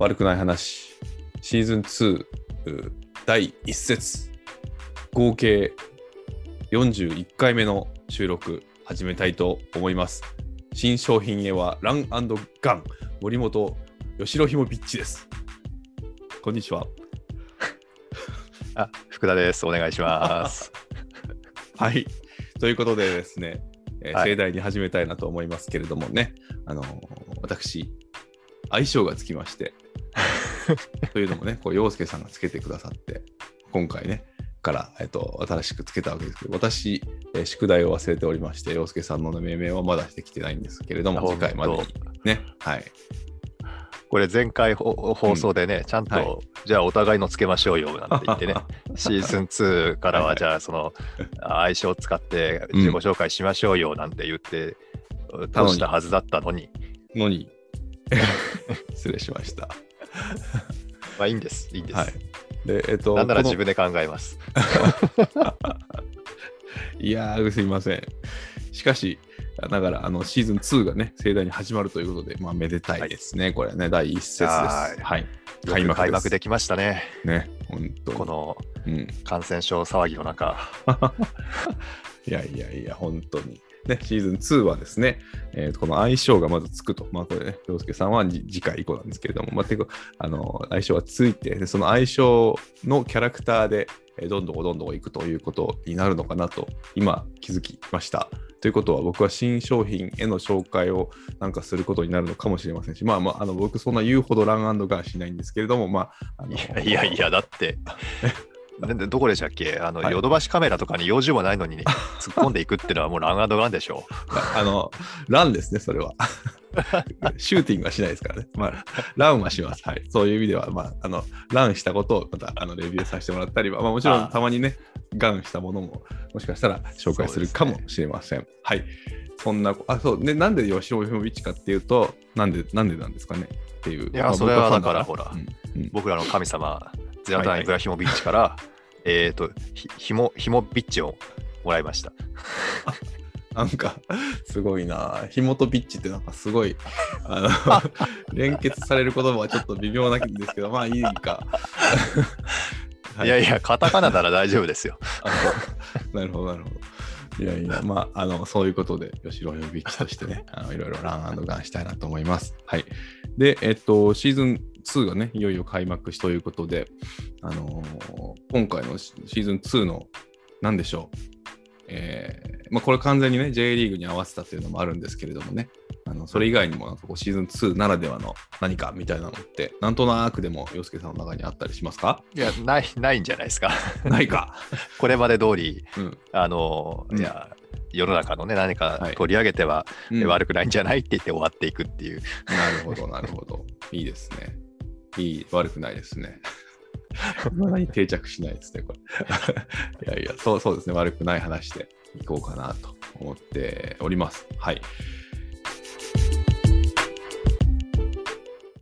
悪くない話、シーズン2う第1節、合計41回目の収録始めたいと思います。新商品へはランガン森本吉野ひもビッチです。こんにちは。あ、福田です。お願いします。はい。ということでですね、えーはい盛大に始めたいなと思いますけれどもね、あのー私、相性がつきまして、というのもね、こう陽介さんがつけてくださって、今回ね、から、えっと、新しくつけたわけですけど、私、えー宿題を忘れておりまして、陽介さんの命名はまだしてきてないんですけれども、次回までにね、はい。これ前回ほ放送でね、ちゃんと、はい。じゃあお互いのつけましょうよなんて言ってね、シーズン2からはじゃあその相性を使って自己紹介しましょうよなんて言って、たのに。通したはずだったのに、のに、失礼しました。まあいいんです、いいんです。はい。で、えっと、なんなら自分で考えます。いやー、すいません。しかし、だから、あの、シーズン2がね、盛大に始まるということで、まあ、めでたいですね。これね、第一節です。はいはい。よく開幕できましたね、ね、本当にこのうん。感染症騒ぎの中。いやいやいや、本当に。ね、シーズン2はですね、えーとこの相性がまずつくと。まあ、これね、洋介さんはじ次回以降なんですけれども、まあ、てかあの相性がついてで、その相性のキャラクターで、えーどんどんどんどんいくということになるのかなと、今気づきました。ということは、僕は新商品への紹介をなんかすることになるのかもしれませんし、まあまあ、あの僕、そんな言うほどランガンしないんですけれども、まあ、あのいやいやいや、だって、どこでしたっけ？あの、はいヨドバシカメラとかに用事もないのに、ね、突っ込んでいくっていうのはもうランガンドランでしょ あの、ランですね、それは。シューティングはしないですからね。まあ、ランはします。はい。そういう意味では、まあ、あの、ランしたことをまた、あの、レビューさせてもらったりは、まあ、もちろんたまにね、ガンしたものも、もしかしたら紹介するかもしれません。はい。そんな、あ、そう、で、なんで吉尾ヒモビッチかっていうと、なんで、なんでなんですかね？っていう。いやまあそれはだからほらうんうん僕らの神様、ゼラタン・はいはいイブラヒモビッチから、えっと、ひひも、ひもビッチをもらいました。なんか、すごいな。ひもとビッチってなんかすごい、あの、連結される言葉はちょっと微妙なんですけど、まあいいか。はいやいや、カタカナなら大丈夫ですよ。なるほど、なるほど。いやいや、まあ、あの、そういうことで、吉野ビッチとしてね、あのいろいろランガンしたいなと思います。はい。で、えっと、シーズン2がね、いよいよ開幕しということで、あのー今回のシシーズン2の、なんでしょう。えーまあ、これ完全にね、J リーグに合わせたというのもあるんですけれどもね、あのそれ以外にもなんかこうシーズン2ならではの何かみたいなのって、なんとなくでも洋介さんの中にあったりしますか？いや、ない、ないんじゃないですか。ないか。これまで通り、うん。あの、うんいや、世の中のね、何かはい取り上げては、うん悪くないんじゃない？って言って終わっていくっていう。なるほど、なるほど。いいですね。いい、悪くないですね。まだに定着しないですね、これ。いやいや、そうそうですね、悪くない話でいこうかなと思っております。はい。